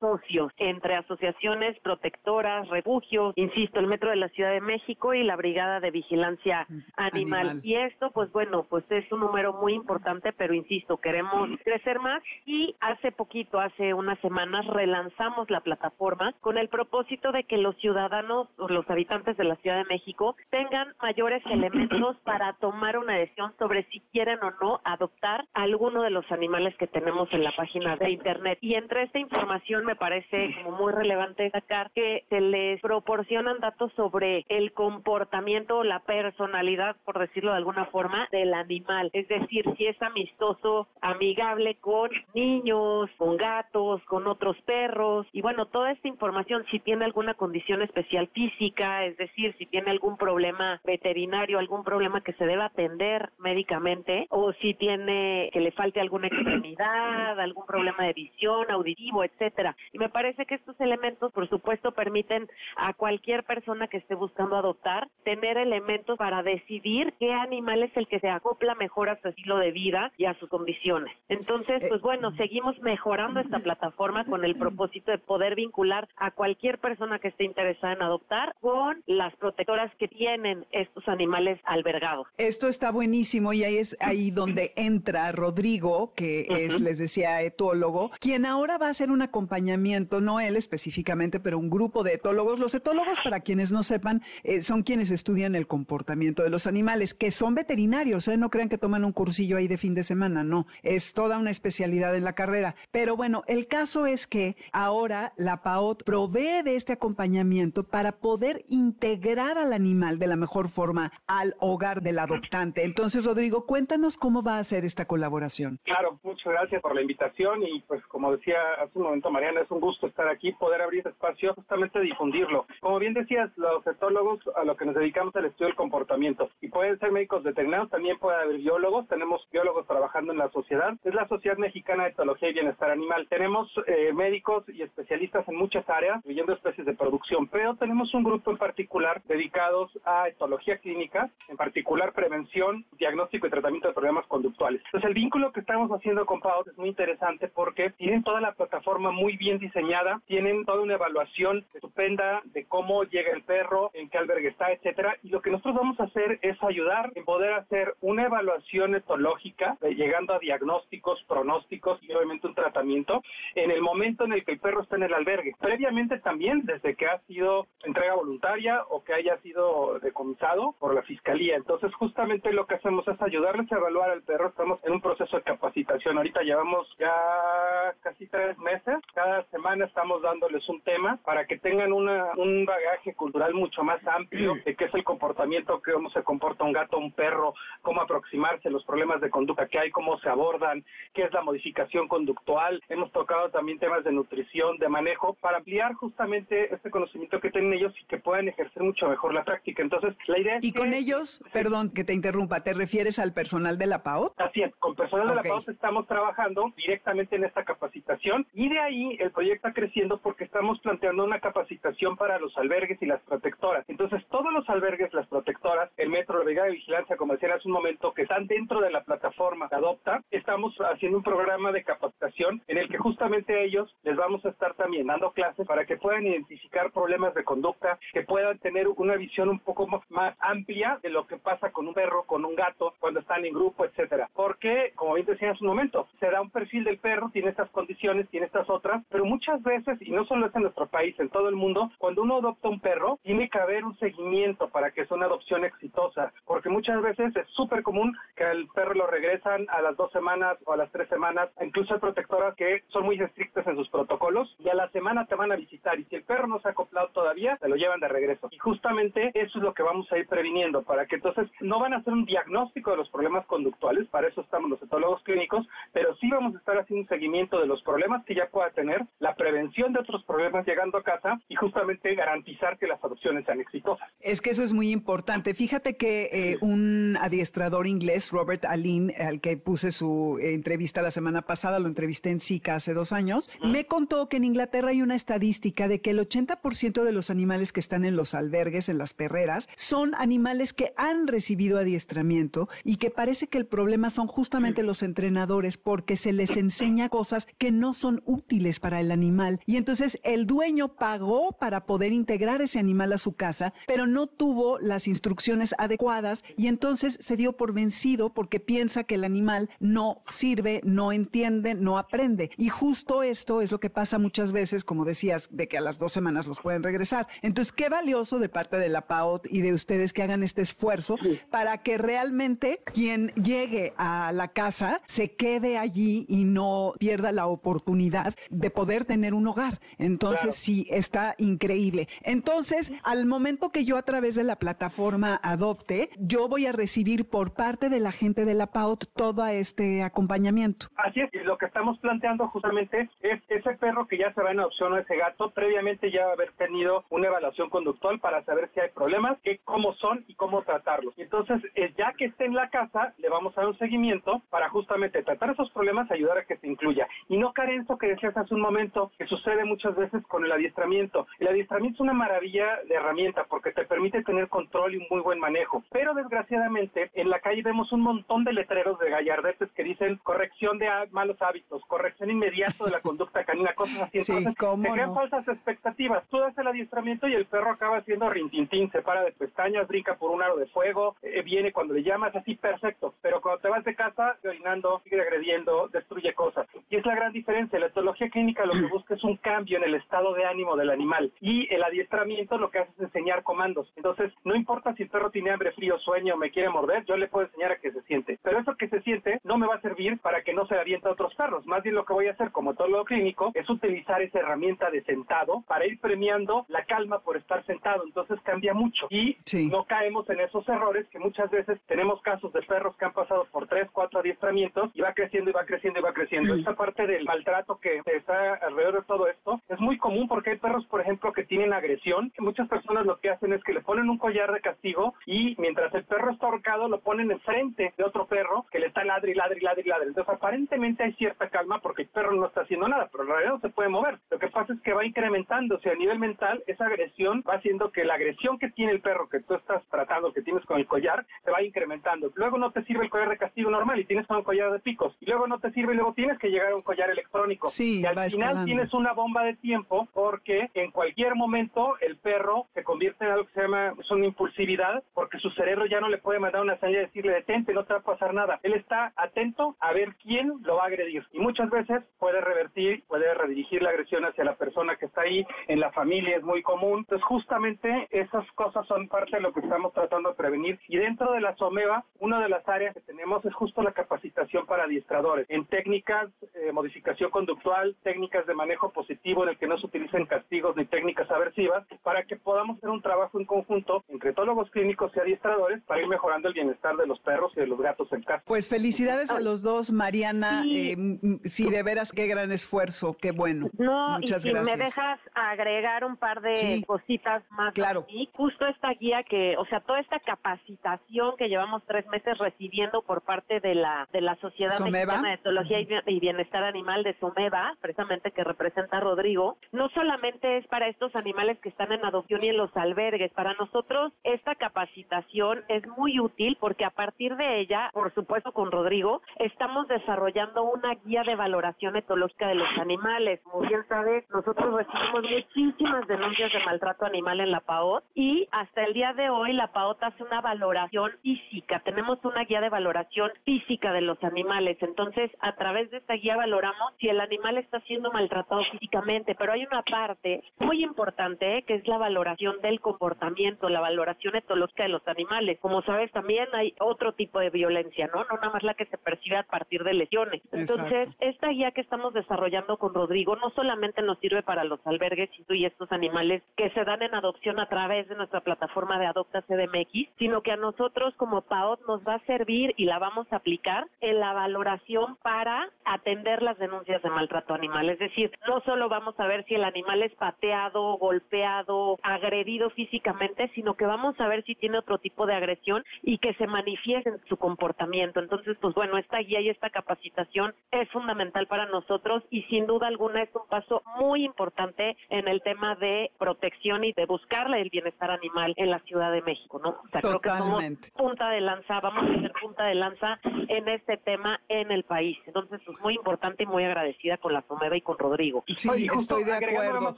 socios entre asociaciones protectoras, refugios, insisto, el Metro de la Ciudad de México y la Brigada de Vigilancia mm, Animal. Y esto, pues bueno, pues es un número muy importante, pero insisto, queremos crecer más y hace poquito, hace unas semanas, relanzamos la plataforma con el propósito de que los ciudadanos o los habitantes de la Ciudad de México tengan mayores elementos para tomar una decisión sobre si quieren o no adoptar alguno de los animales que tenemos en la página de internet. Y entre esta información me parece como muy relevante sacar que se les proporcionan datos sobre el comportamiento o la personalidad, por decirlo de alguna forma, del animal. Es decir, si es amistoso, amigable con niños, con gatos, con otros perros. Y bueno, toda esta información, si tiene alguna condición especial física, es decir, si tiene algún problema veterinario, algún problema que se deba atender médicamente, o si tiene que le falte alguna extremidad, algún problema de visión, auditivo, etcétera. Y me parece que estos elementos, por supuesto, permiten a cualquier persona que esté buscando adoptar tener elementos para decidir qué animal es el que se acopla mejor a su estilo de vida y a sus condiciones. Entonces, pues bueno, seguimos mejorando esta plataforma con el propósito de poder vincular a cualquier persona que esté interesada en adoptar con las protectoras que tienen estos animales albergados. Esto está buenísimo y ahí es ahí donde entra Rodrigo, que es, les decía, etólogo, quien ahora va a hacer un acompañamiento, no él específicamente, pero un grupo de etólogos. Los etólogos, para quienes no sepan, eh, son quienes estudian el comportamiento de los animales, que son veterinarios, ¿eh? no crean que toman un cursillo ahí de fin de semana, no, es toda una especialidad en la carrera. Pero bueno, el caso es que ahora la PAOT provee de este acompañamiento para poder integrar al animal de la mejor forma al hogar del adoptante. Entonces, Rodrigo, cuéntanos cómo va a ser esta colaboración. Claro, muchas gracias por la invitación y pues como decía hace un momento Mariana, es un gusto estar aquí, poder abrir espacio, justamente difundirlo. Como bien decías, los etólogos a lo que nos dedicamos al estudio del comportamiento y pueden ser médicos veterinarios, también puede haber biólogos, tenemos biólogos trabajando en la sociedad, es la Sociedad Mexicana de Etología y Bienestar Animal. Tenemos eh, médicos y especialistas en muchas áreas, incluyendo especies de producción, pero tenemos un grupo en particular dedicados a etología clínica, en particular prevención, diagnóstico y tratamiento de problemas conductuales. Entonces el vínculo que estamos haciendo con PAOT es muy interesante porque tienen toda la plataforma muy bien diseñada, tienen toda una evaluación estupenda de cómo llega el perro, en qué albergue está, etcétera, y lo que nosotros vamos a hacer es ayudar en poder hacer una evaluación etológica, eh, llegando a diagnósticos, pronósticos y obviamente un tratamiento en el momento en el que el perro está en el albergue. Previamente también, desde que ha sido entrega voluntaria o que haya sido decomisado por la fiscalía. Entonces, justamente lo que hacemos es ayudarles a evaluar al perro. Estamos en un proceso de capacitación. Ahorita llevamos ya casi tres meses. Cada semana estamos dándoles un tema para que tengan una, un bagaje cultural mucho más amplio de qué es el comportamiento, cómo se comporta un gato, un perro, cómo aproximarse, los problemas de conducta que hay, cómo se abordan, qué es la modificación conductual. Hemos tocado también temas de nutrición, de manejo, para ampliar justamente este conocimiento que tienen ellos y que puedan ejercer mucho mejor la práctica. Entonces, la idea es Y con ellos, perdón que te interrumpa, ¿te refieres al personal de la PAO? Así es, con personal de la pauta estamos trabajando directamente en esta capacitación y de ahí el proyecto está creciendo porque estamos planteando una capacitación para los albergues y las protectoras. Entonces, todos los albergues, las protectoras, el metro, la brigada de vigilancia, como decía hace un momento, que están dentro de la plataforma Adopta, estamos haciendo un programa de capacitación en el que justamente a ellos les vamos a estar también dando clases para que puedan identificar problemas de conducta, que puedan tener una visión un poco más amplia de lo que pasa con un perro, con un gato, cuando están en grupo, etcétera. Porque, como bien decía hace un momento, se da un perfil del perro, tiene estas condiciones, tiene estas otras, pero muchas veces, y no solo es en nuestro país, en todo el mundo, cuando uno adopta un perro, tiene que haber un seguimiento para que sea una adopción exitosa, porque muchas veces es súper común que al perro lo regresan a las dos semanas o a las tres semanas, incluso hay protectoras que son muy estrictas en sus protocolos y a la semana te van a visitar y si el perro no se ha acoplado todavía, te lo llevan de regreso. Y justamente eso es lo que vamos a ir previniendo, para que entonces no van a hacer un diagnóstico de los problemas conductuales, para eso estamos los etólogos clínicos, pero sí vamos a estar haciendo un seguimiento de los problemas que ya pueda tener, la prevención de otros problemas llegando a casa y justamente garantizar que las adopciones sean exitosas. Es que eso es muy importante. Fíjate que eh, un adiestrador inglés, Robert Alin, al que puse su eh, entrevista la semana pasada, lo entrevisté en SICA hace dos años, me contó que en Inglaterra hay una estadística de que el 80% de los animales que están en los albergues, en las perreras, son animales que han recibido adiestramiento y que parece que el problema son justamente los entrenadores porque se les enseña cosas que no son útiles para el animal. Y entonces el dueño pagó para poder integrar ese animal a su casa, pero no tuvo las instrucciones adecuadas y entonces se dio por vencido porque piensa que el animal no sirve, no entiende, no aprende. Y justo esto es lo que pasa muchas veces, como decías, de que a las dos semanas los pueden regresar. Entonces, qué valioso de parte de la PAOT y de ustedes que hagan este esfuerzo para que realmente quien llegue a la casa se quede allí y no pierda la oportunidad de poder tener un hogar. Entonces, sí, está increíble. Entonces, al momento que yo a través de la plataforma adopte, yo voy a recibir por parte de la gente de la PAOT todo este acompañamiento. Así es, y lo que estamos planteando justamente es ese perro que ya se va en adopción o ese gato, previamente ya va a haber tenido una evaluación conductual para saber si hay problemas, qué, cómo son y cómo tratarlos. Entonces, eh, ya que esté en la casa, le vamos a dar un seguimiento para justamente tratar esos problemas, ayudar a que se incluya. Y no caer en eso que decías hace un momento, que sucede muchas veces con el adiestramiento. El adiestramiento es una maravilla de herramienta porque te permite tener control y un muy buen manejo. Pero desgraciadamente, en la calle vemos un montón de letreros de gallardetes que dicen corrección de malos hábitos, corrección inmediata de la conducta canina, cosas así. Entonces, te crean falsas expectativas. Tú das el adiestramiento y el perro acaba haciendo rintintín, se para de pestañas, brinca por un aro de fuego, eh, viene cuando le llamas, así perfecto. Pero cuando te vas de casa, orinando, sigue agrediendo, destruye cosas. Y es la gran diferencia. La etología clínica lo que busca es un cambio en el estado de ánimo del animal. Y el adiestramiento lo que hace es enseñar comandos. Entonces, no importa si el perro tiene hambre, frío, sueño, me quiere morder, yo le puedo enseñar a que se siente. Pero eso que se siente no me va a servir para que no se aviente a otros perros. Más bien lo que voy a hacer como etólogo clínico es utilizar esa herramienta de sentado para ir premiando la calma por estar sentado. Entonces cambia mucho. Y no caemos en esos errores que muchas veces tenemos casos de perros que han pasado por tres, cuatro adiestramientos y va creciendo y va creciendo y va creciendo. Esta parte del maltrato que está alrededor de todo esto es muy común porque hay perros, por ejemplo, que tienen agresión. Muchas personas lo que hacen es que le ponen un collar de castigo y mientras el perro está ahorcado lo ponen enfrente de otro perro que le está ladri, ladri, ladri, ladri. Entonces aparentemente hay cierta calma porque el perro no está haciendo nada, pero en realidad no se puede mover. Lo que pasa es que va incrementándose a nivel mental, esa agresión va haciendo que la agresión que tiene el perro que tú estás tratando, que tienes con el collar, se va incrementando. Luego no te sirve el collar de castigo normal y tienes un collar de picos. Y luego no te sirve y luego tienes que llegar a un collar electrónico. Sí, y al final tienes una bomba de tiempo porque en cualquier momento el perro se convierte en algo que se llama es una impulsividad porque su cerebro ya no le puede mandar una señal y decirle detente, no te va a pasar nada. Él está atento a ver quién lo va a agredir y muchas veces puede revertir, puede redirigir la agresión hacia la persona que está ahí, en la familia es muy común. Entonces justamente esas cosas son parte de lo que estamos tratando de prevenir y dentro de la SOMEVA, una de las áreas que tenemos es justo la capacitación para adiestradores en técnicas, eh, modificación conductual, técnicas de manejo positivo en el que no se utilicen castigos ni técnicas aversivas para que podamos hacer un trabajo en conjunto entre etólogos clínicos y adiestradores para ir mejorando el bienestar de los perros y de los gatos en casa. Pues felicidades a los dos, Mariana. Sí, eh, de veras, qué gran esfuerzo, qué bueno. No, Muchas y si me dejas agregar un par de cositas más. Claro. Y justo esta guía que, o sea, toda esta capacitación que llevamos tres meses recibiendo por parte de la, de la Sociedad Mexicana de Etología y Bienestar Animal de Someva, precisamente que representa a Rodrigo, no solamente es para estos animales que están en adopción y en los albergues, para nosotros esta capacitación es muy útil porque a partir de ella, por supuesto con Rodrigo, estamos desarrollando una guía de valoración etológica de los animales. Como bien sabes, nosotros recibimos muchísimas denuncias de maltrato animal en la PAOT y hasta el día de hoy la PAOT hace una valoración física. Tenemos una guía de valoración física de los animales. Entonces, a través de esta guía valoramos si el animal está siendo maltratado físicamente, pero hay una parte muy importante ¿eh? que es la valoración del comportamiento, la valoración etológica de los animales. Como sabes, también hay otro tipo de violencia, ¿no? No nada más la que se percibe a partir de lesiones. Entonces, esta guía que estamos desarrollando con Rodrigo no solamente nos sirve para los albergues y estos animales que se dan en adopción a través de nuestra plataforma de Adopta CDMX, sino que a nosotros como PAOT nos va a servir y la vamos a aplicar en la valoración para atender las denuncias de maltrato animal. Es decir, no solo vamos a ver si el animal es pateado, golpeado, agredido físicamente, sino que vamos a ver si tiene otro tipo de agresión y que se manifieste en su comportamiento. Entonces, pues bueno, esta guía y esta capacitación es fundamental para nosotros y sin duda alguna es un paso muy importante en el tema de protección y de buscarle el bienestar animal en la Ciudad de México, ¿no? O sea, creo que somos punta de lanza, vamos a ser punta de lanza en este tema en el país. Entonces, pues muy importante y muy agradecida con la Someda y con Rodrigo. Sí, estoy de acuerdo.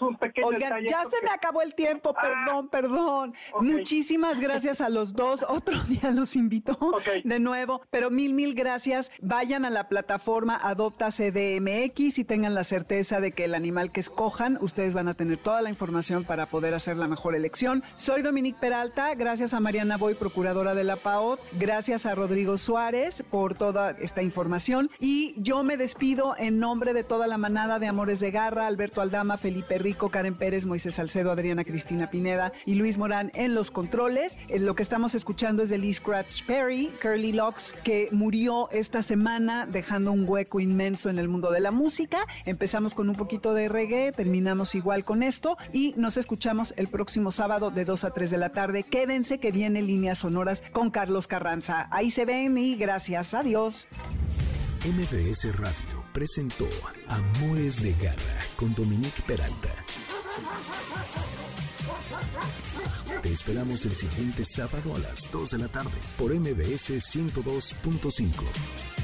Oigan, ya se me acabó el tiempo, ah. perdón, perdón. Muchísimas gracias a los dos. Otro día los invito de nuevo, pero mil, mil gracias. Vayan a la plataforma Adopta CDMX y tengan la certeza de que el animal que escojan, ustedes van a tener toda la información para poder hacer la mejor elección. Soy Dominique Peralta, gracias a Mariana Boy, procuradora de la PAOT, gracias a Rodrigo Suárez por toda esta información y yo me despido en nombre de toda la manada de Amores de Garra, Alberto Aldama, Felipe Rico, Karen Pérez, Moisés Salcedo, Adriana Cristina Pineda y Luis Morán en los controles. Eh, lo que estamos escuchando es de Lee Scratch Perry, Curly Locks, que murió esta semana dejando un hueco inmenso en el mundo de la música. Empezamos con un poquito de reggae, terminamos igual con esto y nos escuchamos el próximo sábado de 2 a 3 de la tarde. Quédense que viene líneas sonoras con Carlos Carranza. Ahí se ven y gracias. Adiós. MBS Radio presentó Amores de Garra con Dominique Peralta. Te esperamos el siguiente sábado a las 2 de la tarde por MBS 102.5.